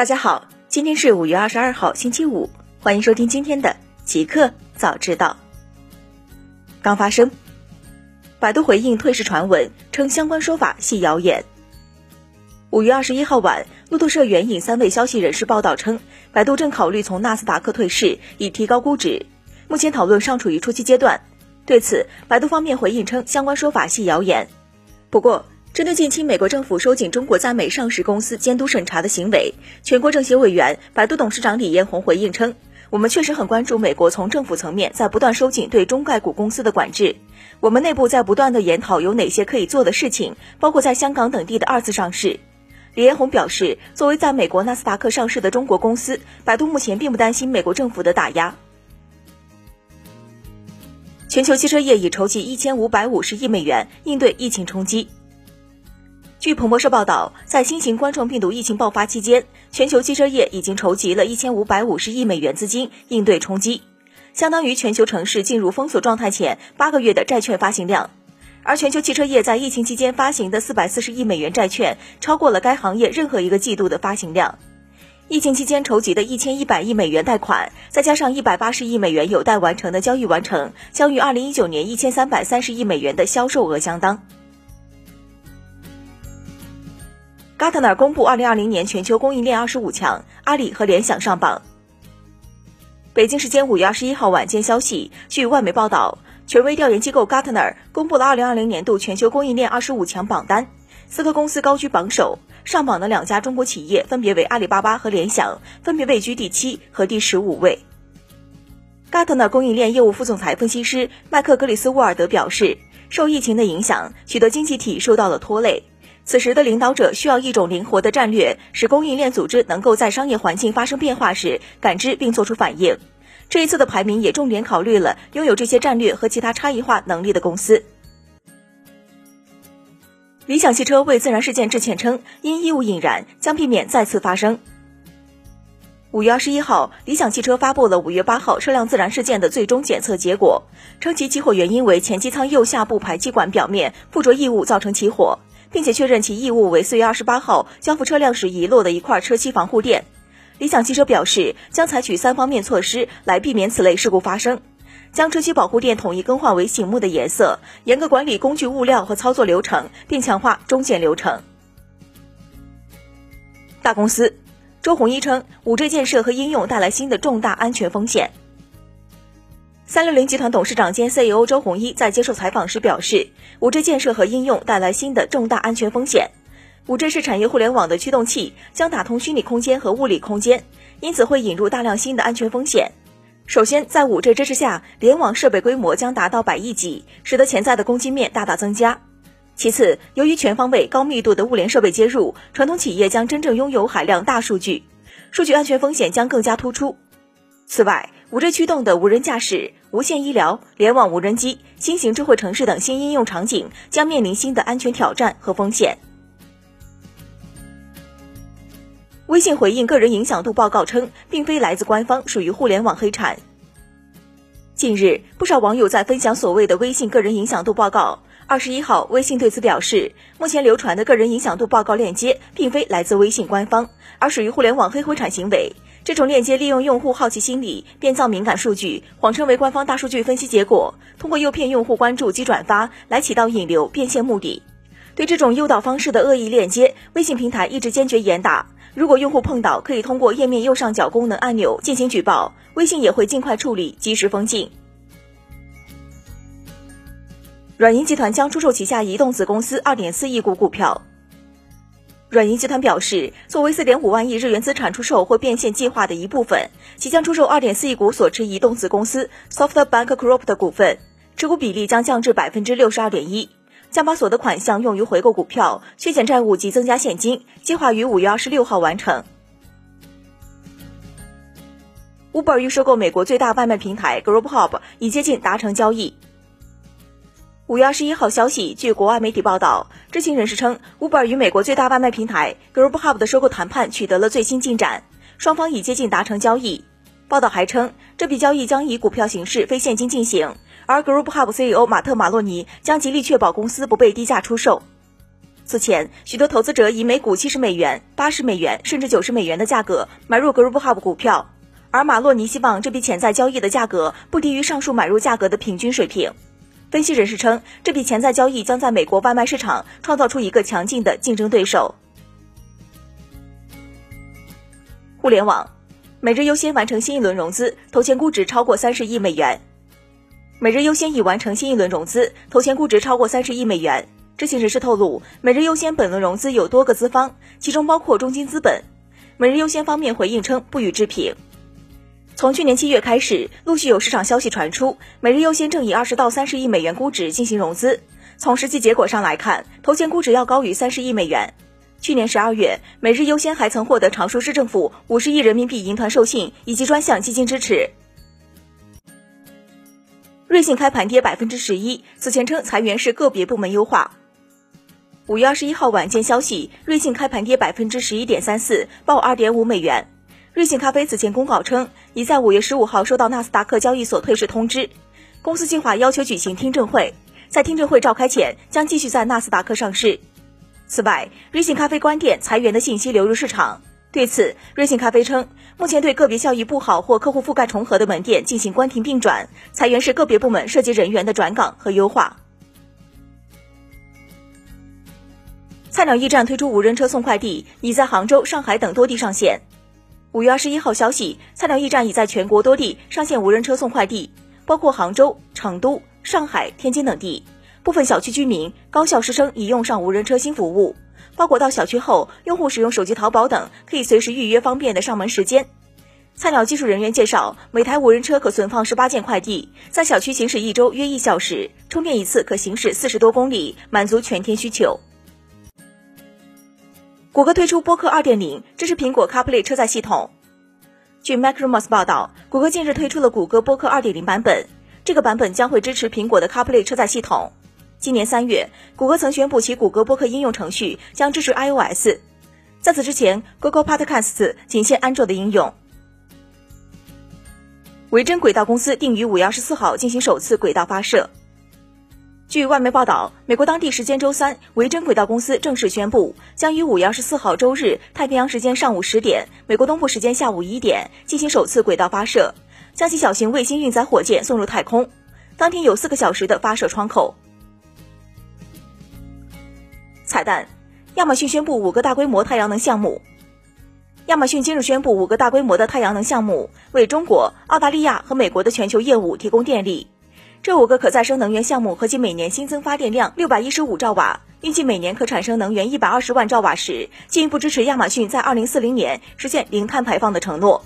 大家好，今天是五月二十二号，星期五，欢迎收听今天的极客早知道。刚发生，百度回应退市传闻，称相关说法系谣言。五月二十一号晚，路透社援引三位消息人士报道称，百度正考虑从纳斯达克退市，以提高估值。目前讨论尚处于初期阶段。对此，百度方面回应称，相关说法系谣言。不过，针对近期美国政府收紧中国在美上市公司监督审查的行为，全国政协委员、百度董事长李彦宏回应称：“我们确实很关注美国从政府层面在不断收紧对中概股公司的管制，我们内部在不断的研讨有哪些可以做的事情，包括在香港等地的二次上市。”李彦宏表示：“作为在美国纳斯达克上市的中国公司，百度目前并不担心美国政府的打压。”全球汽车业已筹集一千五百五十亿美元应对疫情冲击。据彭博社报道，在新型冠状病毒疫情爆发期间，全球汽车业已经筹集了一千五百五十亿美元资金应对冲击，相当于全球城市进入封锁状态前八个月的债券发行量。而全球汽车业在疫情期间发行的四百四十亿美元债券，超过了该行业任何一个季度的发行量。疫情期间筹集的一千一百亿美元贷款，再加上一百八十亿美元有待完成的交易完成，将与二零一九年一千三百三十亿美元的销售额相当。Gartner 公布2020年全球供应链二十五强，阿里和联想上榜。北京时间五月二十一号晚间消息，据外媒报道，权威调研机构 Gartner 公布了2020年度全球供应链二十五强榜单，四个公司高居榜首，上榜的两家中国企业分别为阿里巴巴和联想，分别位居第七和第十五位。Gartner 供应链业务副总裁分析师麦克格里斯沃尔德表示，受疫情的影响，许多经济体受到了拖累。此时的领导者需要一种灵活的战略，使供应链组织能够在商业环境发生变化时感知并做出反应。这一次的排名也重点考虑了拥有这些战略和其他差异化能力的公司。理想汽车为自燃事件致歉称，因异物引燃将避免再次发生。五月二十一号，理想汽车发布了五月八号车辆自燃事件的最终检测结果，称其起火原因为前机舱右下部排气管表面附着异物造成起火。并且确认其异物为四月二十八号交付车辆时遗落的一块车漆防护垫。理想汽车表示，将采取三方面措施来避免此类事故发生：将车漆保护垫统一更换为醒目的颜色，严格管理工具物料和操作流程，并强化中检流程。大公司周鸿祎称，五 G 建设和应用带来新的重大安全风险。三六零集团董事长兼 CEO 周鸿祎在接受采访时表示，五 G 建设和应用带来新的重大安全风险。五 G 是产业互联网的驱动器，将打通虚拟空间和物理空间，因此会引入大量新的安全风险。首先，在五 G 支持下，联网设备规模将达到百亿级，使得潜在的攻击面大大增加。其次，由于全方位、高密度的物联设备接入，传统企业将真正拥有海量大数据，数据安全风险将更加突出。此外，五 G 驱动的无人驾驶、无线医疗、联网无人机、新型智慧城市等新应用场景将面临新的安全挑战和风险。微信回应个人影响度报告称，并非来自官方，属于互联网黑产。近日，不少网友在分享所谓的微信个人影响度报告。二十一号，微信对此表示，目前流传的个人影响度报告链接，并非来自微信官方，而属于互联网黑灰产行为。这种链接利用用户好奇心理，编造敏感数据，谎称为官方大数据分析结果，通过诱骗用户关注及转发来起到引流变现目的。对这种诱导方式的恶意链接，微信平台一直坚决严打。如果用户碰到，可以通过页面右上角功能按钮进行举报，微信也会尽快处理，及时封禁。软银集团将出售旗下移动子公司二点四亿股股票。软银集团表示，作为四点五万亿日元资产出售或变现计划的一部分，即将出售二点四亿股所持移动子公司 SoftBank Group 的股份，持股比例将降至百分之六十二点一，将把所得款项用于回购股票、削减债务及增加现金，计划于五月二十六号完成。Uber 欲收购美国最大外卖平台 Grubhub，已接近达成交易。五月二十一号消息，据国外媒体报道，知情人士称，Uber 与美国最大外卖平台 Grubhub 的收购谈判取得了最新进展，双方已接近达成交易。报道还称，这笔交易将以股票形式非现金进行，而 Grubhub CEO 马特·马洛尼将极力确保公司不被低价出售。此前，许多投资者以每股七十美元、八十美元甚至九十美元的价格买入 Group Hub 股票，而马洛尼希望这笔潜在交易的价格不低于上述买入价格的平均水平。分析人士称，这笔潜在交易将在美国外卖市场创造出一个强劲的竞争对手。互联网，每日优先完成新一轮融资，投前估值超过三十亿美元。每日优先已完成新一轮融资，投前估值超过三十亿美元。知情人士透露，每日优先本轮融资有多个资方，其中包括中金资本。每日优先方面回应称不予置评。从去年七月开始，陆续有市场消息传出，每日优先正以二十到三十亿美元估值进行融资。从实际结果上来看，投前估值要高于三十亿美元。去年十二月，每日优先还曾获得常熟市政府五十亿人民币银团授信以及专项基金支持。瑞幸开盘跌百分之十一，此前称裁员是个别部门优化。五月二十一号晚间消息，瑞幸开盘跌百分之十一点三四，报二点五美元。瑞幸咖啡此前公告称，已在五月十五号收到纳斯达克交易所退市通知，公司计划要求举行听证会，在听证会召开前将继续在纳斯达克上市。此外，瑞幸咖啡关店裁员的信息流入市场。对此，瑞幸咖啡称，目前对个别效益不好或客户覆盖重合的门店进行关停并转，裁员是个别部门涉及人员的转岗和优化。菜鸟驿站推出无人车送快递，已在杭州、上海等多地上线。五月二十一号消息，菜鸟驿站已在全国多地上线无人车送快递，包括杭州、成都、上海、天津等地。部分小区居民、高校师生已用上无人车新服务。包裹到小区后，用户使用手机淘宝等，可以随时预约方便的上门时间。菜鸟技术人员介绍，每台无人车可存放十八件快递，在小区行驶一周约一小时，充电一次可行驶四十多公里，满足全天需求。谷歌推出播客二点零，支持苹果 CarPlay 车载系统。据 Macromos 报道，谷歌近日推出了谷歌播客二点零版本，这个版本将会支持苹果的 CarPlay 车载系统。今年三月，谷歌曾宣布其谷歌播客应用程序将支持 iOS。在此之前，Google Podcasts 仅限安卓的应用。维珍轨道公司定于五月二十四号进行首次轨道发射。据外媒报道，美国当地时间周三，维珍轨道公司正式宣布，将于五月二十四号周日太平洋时间上午十点，美国东部时间下午一点进行首次轨道发射，将其小型卫星运载火箭送入太空。当天有四个小时的发射窗口。彩蛋：亚马逊宣布五个大规模太阳能项目。亚马逊今日宣布五个大规模的太阳能项目，为中国、澳大利亚和美国的全球业务提供电力。这五个可再生能源项目合计每年新增发电量六百一十五兆瓦，预计每年可产生能源一百二十万兆瓦时，进一步支持亚马逊在二零四零年实现零碳排放的承诺。